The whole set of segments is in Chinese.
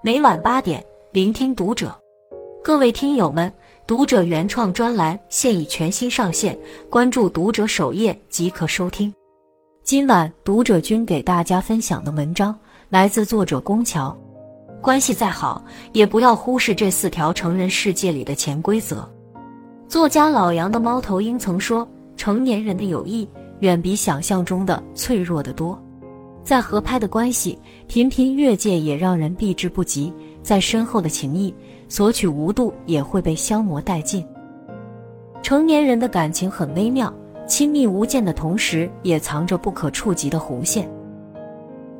每晚八点，聆听读者。各位听友们，读者原创专栏现已全新上线，关注读者首页即可收听。今晚读者君给大家分享的文章来自作者宫桥。关系再好，也不要忽视这四条成人世界里的潜规则。作家老杨的猫头鹰曾说：“成年人的友谊远比想象中的脆弱得多。”再合拍的关系，频频越界也让人避之不及；再深厚的情谊，索取无度也会被消磨殆尽。成年人的感情很微妙，亲密无间的同时，也藏着不可触及的红线。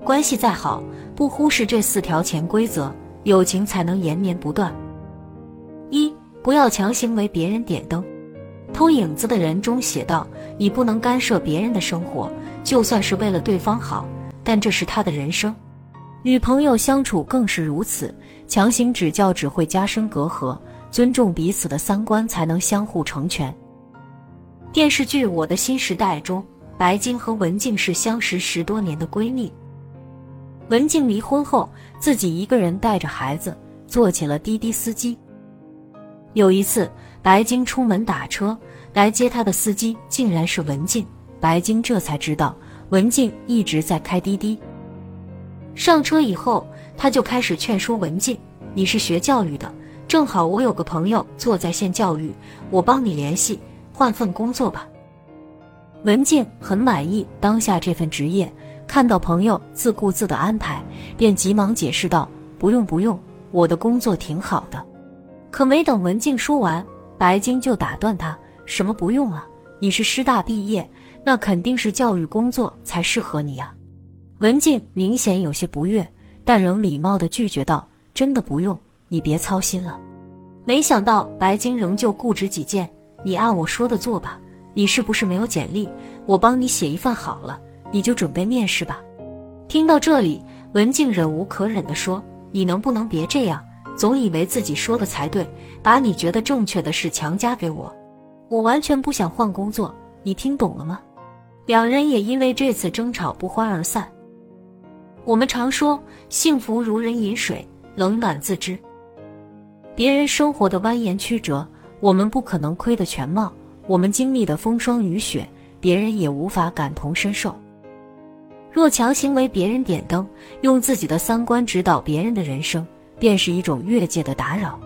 关系再好，不忽视这四条潜规则，友情才能延绵不断。一，不要强行为别人点灯。偷影子的人中写道：“你不能干涉别人的生活，就算是为了对方好。”但这是他的人生，与朋友相处更是如此。强行指教只会加深隔阂，尊重彼此的三观才能相互成全。电视剧《我的新时代》中，白晶和文静是相识十多年的闺蜜。文静离婚后，自己一个人带着孩子，做起了滴滴司机。有一次，白晶出门打车，来接她的司机竟然是文静，白晶这才知道。文静一直在开滴滴。上车以后，他就开始劝说文静：“你是学教育的，正好我有个朋友做在线教育，我帮你联系，换份工作吧。”文静很满意当下这份职业，看到朋友自顾自的安排，便急忙解释道：“不用不用，我的工作挺好的。”可没等文静说完，白晶就打断他：“什么不用啊？你是师大毕业。”那肯定是教育工作才适合你呀，文静明显有些不悦，但仍礼貌地拒绝道：“真的不用，你别操心了。”没想到白晶仍旧固执己见：“你按我说的做吧。你是不是没有简历？我帮你写一份好了，你就准备面试吧。”听到这里，文静忍无可忍地说：“你能不能别这样？总以为自己说的才对，把你觉得正确的事强加给我。我完全不想换工作，你听懂了吗？”两人也因为这次争吵不欢而散。我们常说幸福如人饮水，冷暖自知。别人生活的蜿蜒曲折，我们不可能窥得全貌；我们经历的风霜雨雪，别人也无法感同身受。若强行为别人点灯，用自己的三观指导别人的人生，便是一种越界的打扰。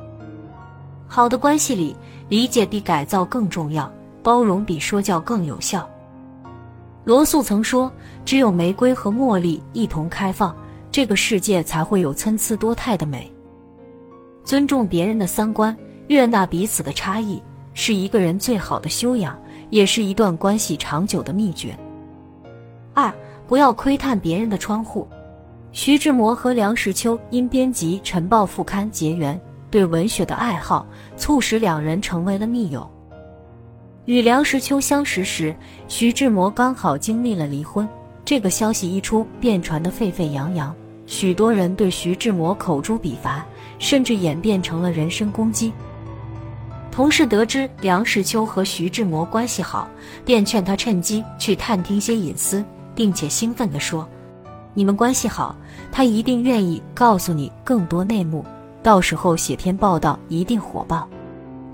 好的关系里，理解比改造更重要，包容比说教更有效。罗素曾说：“只有玫瑰和茉莉一同开放，这个世界才会有参差多态的美。”尊重别人的三观，悦纳彼此的差异，是一个人最好的修养，也是一段关系长久的秘诀。二，不要窥探别人的窗户。徐志摩和梁实秋因编辑《晨报》副刊结缘，对文学的爱好促使两人成为了密友。与梁实秋相识时，徐志摩刚好经历了离婚。这个消息一出，便传得沸沸扬扬，许多人对徐志摩口诛笔伐，甚至演变成了人身攻击。同事得知梁实秋和徐志摩关系好，便劝他趁机去探听些隐私，并且兴奋地说：“你们关系好，他一定愿意告诉你更多内幕，到时候写篇报道一定火爆。”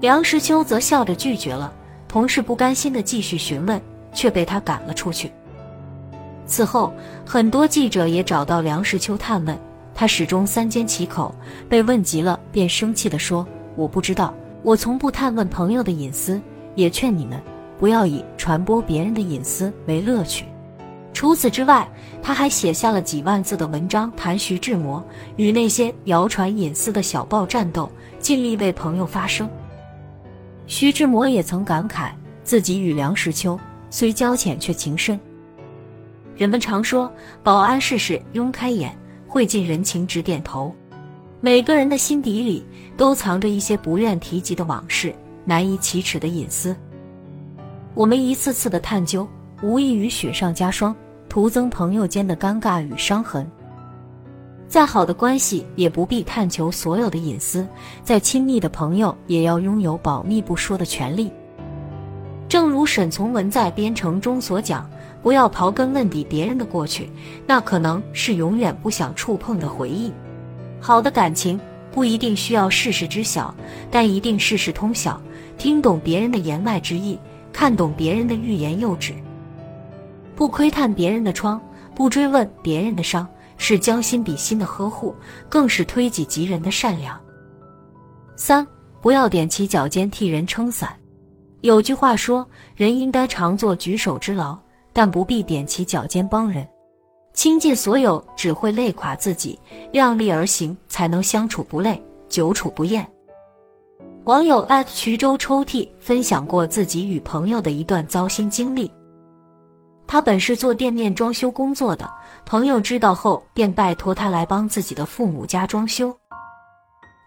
梁实秋则笑着拒绝了。同事不甘心的继续询问，却被他赶了出去。此后，很多记者也找到梁实秋探问，他始终三缄其口。被问急了，便生气地说：“我不知道，我从不探问朋友的隐私，也劝你们不要以传播别人的隐私为乐趣。”除此之外，他还写下了几万字的文章谈徐志摩与那些谣传隐私的小报战斗，尽力为朋友发声。徐志摩也曾感慨，自己与梁实秋虽交浅，却情深。人们常说，保安试试拥开眼，会尽人情直点头。每个人的心底里都藏着一些不愿提及的往事，难以启齿的隐私。我们一次次的探究，无异于雪上加霜，徒增朋友间的尴尬与伤痕。再好的关系也不必探求所有的隐私，再亲密的朋友也要拥有保密不说的权利。正如沈从文在《编程》中所讲：“不要刨根问底别人的过去，那可能是永远不想触碰的回忆。好的感情不一定需要事事知晓，但一定事事通晓，听懂别人的言外之意，看懂别人的欲言又止，不窥探别人的窗，不追问别人的伤，是将心比心的呵护，更是推己及人的善良。三，不要踮起脚尖替人撑伞。有句话说，人应该常做举手之劳，但不必踮起脚尖帮人。倾尽所有只会累垮自己，量力而行才能相处不累，久处不厌。网友徐州抽屉分享过自己与朋友的一段糟心经历。他本是做店面装修工作的，朋友知道后便拜托他来帮自己的父母家装修。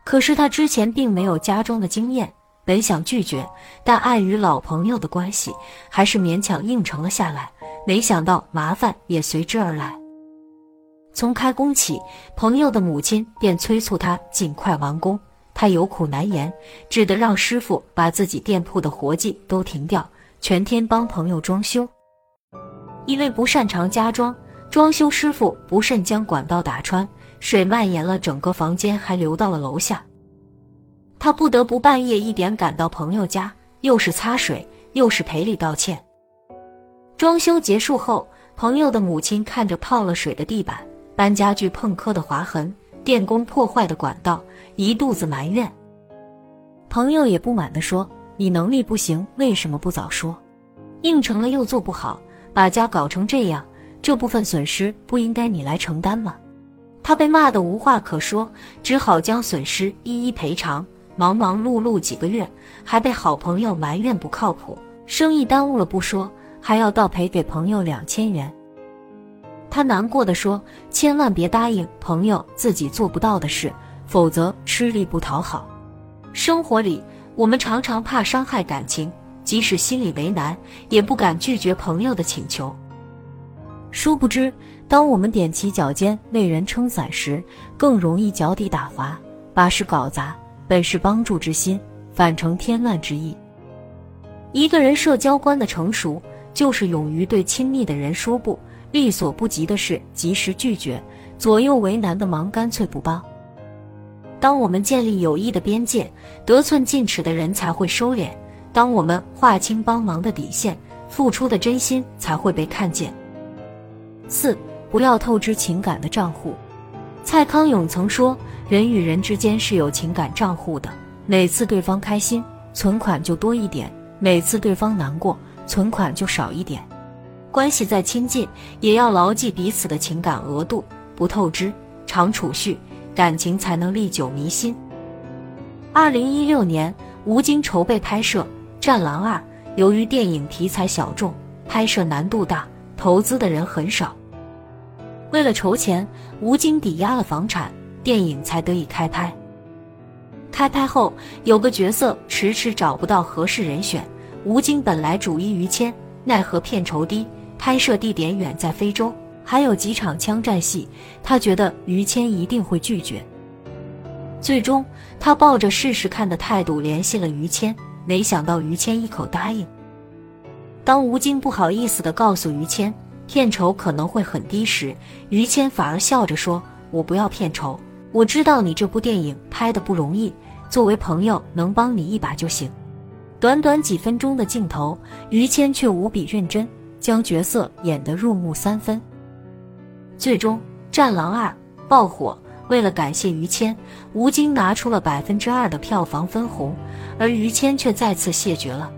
可是他之前并没有家装的经验，本想拒绝，但碍于老朋友的关系，还是勉强应承了下来。没想到麻烦也随之而来。从开工起，朋友的母亲便催促他尽快完工，他有苦难言，只得让师傅把自己店铺的活计都停掉，全天帮朋友装修。因为不擅长家装，装修师傅不慎将管道打穿。水蔓延了整个房间，还流到了楼下。他不得不半夜一点赶到朋友家，又是擦水，又是赔礼道歉。装修结束后，朋友的母亲看着泡了水的地板、搬家具碰磕的划痕、电工破坏的管道，一肚子埋怨。朋友也不满地说：“你能力不行，为什么不早说？应承了又做不好，把家搞成这样，这部分损失不应该你来承担吗？”他被骂得无话可说，只好将损失一一赔偿。忙忙碌碌几个月，还被好朋友埋怨不靠谱，生意耽误了不说，还要倒赔给朋友两千元。他难过的说：“千万别答应朋友自己做不到的事，否则吃力不讨好。”生活里，我们常常怕伤害感情，即使心里为难，也不敢拒绝朋友的请求。殊不知。当我们踮起脚尖为人撑伞时，更容易脚底打滑，把事搞砸。本是帮助之心，反成添乱之意。一个人社交观的成熟，就是勇于对亲密的人说不，力所不及的事及时拒绝，左右为难的忙干脆不帮。当我们建立友谊的边界，得寸进尺的人才会收敛；当我们划清帮忙的底线，付出的真心才会被看见。四。不要透支情感的账户。蔡康永曾说：“人与人之间是有情感账户的，每次对方开心，存款就多一点；每次对方难过，存款就少一点。关系再亲近，也要牢记彼此的情感额度，不透支，常储蓄，感情才能历久弥新。”二零一六年，吴京筹备拍摄《战狼二》，由于电影题材小众，拍摄难度大，投资的人很少。为了筹钱，吴京抵押了房产，电影才得以开拍。开拍后，有个角色迟迟找不到合适人选。吴京本来主意于谦，奈何片酬低，拍摄地点远在非洲，还有几场枪战戏，他觉得于谦一定会拒绝。最终，他抱着试试看的态度联系了于谦，没想到于谦一口答应。当吴京不好意思地告诉于谦。片酬可能会很低时，于谦反而笑着说：“我不要片酬，我知道你这部电影拍的不容易，作为朋友能帮你一把就行。”短短几分钟的镜头，于谦却无比认真，将角色演得入木三分。最终，《战狼二》爆火。为了感谢于谦，吴京拿出了百分之二的票房分红，而于谦却再次谢绝了。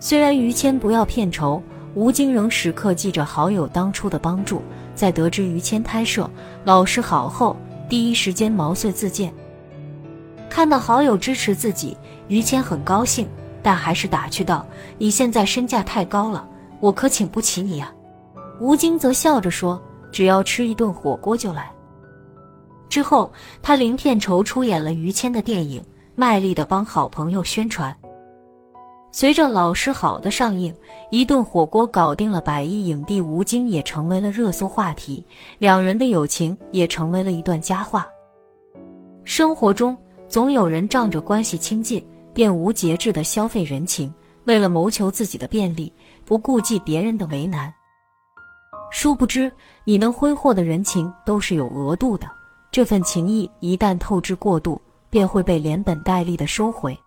虽然于谦不要片酬。吴京仍时刻记着好友当初的帮助，在得知于谦拍摄老师好后，第一时间毛遂自荐。看到好友支持自己，于谦很高兴，但还是打趣道：“你现在身价太高了，我可请不起你啊。”吴京则笑着说：“只要吃一顿火锅就来。”之后，他零片酬出演了于谦的电影，卖力的帮好朋友宣传。随着《老师好》的上映，一顿火锅搞定了百亿影帝吴京，也成为了热搜话题。两人的友情也成为了一段佳话。生活中总有人仗着关系亲近，便无节制的消费人情，为了谋求自己的便利，不顾及别人的为难。殊不知，你能挥霍的人情都是有额度的，这份情谊一旦透支过度，便会被连本带利的收回。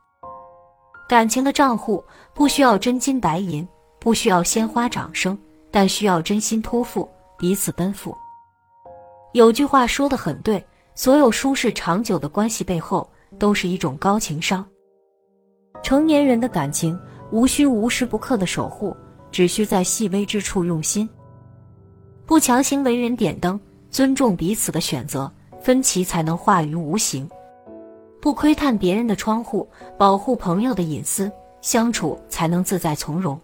感情的账户不需要真金白银，不需要鲜花掌声，但需要真心托付，彼此奔赴。有句话说的很对，所有舒适长久的关系背后，都是一种高情商。成年人的感情，无需无时不刻的守护，只需在细微之处用心。不强行为人点灯，尊重彼此的选择，分歧才能化于无形。不窥探别人的窗户，保护朋友的隐私，相处才能自在从容；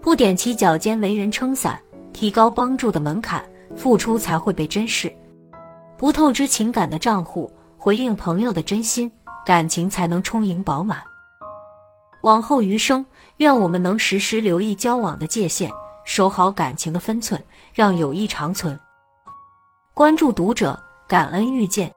不踮起脚尖为人撑伞，提高帮助的门槛，付出才会被珍视；不透支情感的账户，回应朋友的真心，感情才能充盈饱满。往后余生，愿我们能时时留意交往的界限，守好感情的分寸，让友谊长存。关注读者，感恩遇见。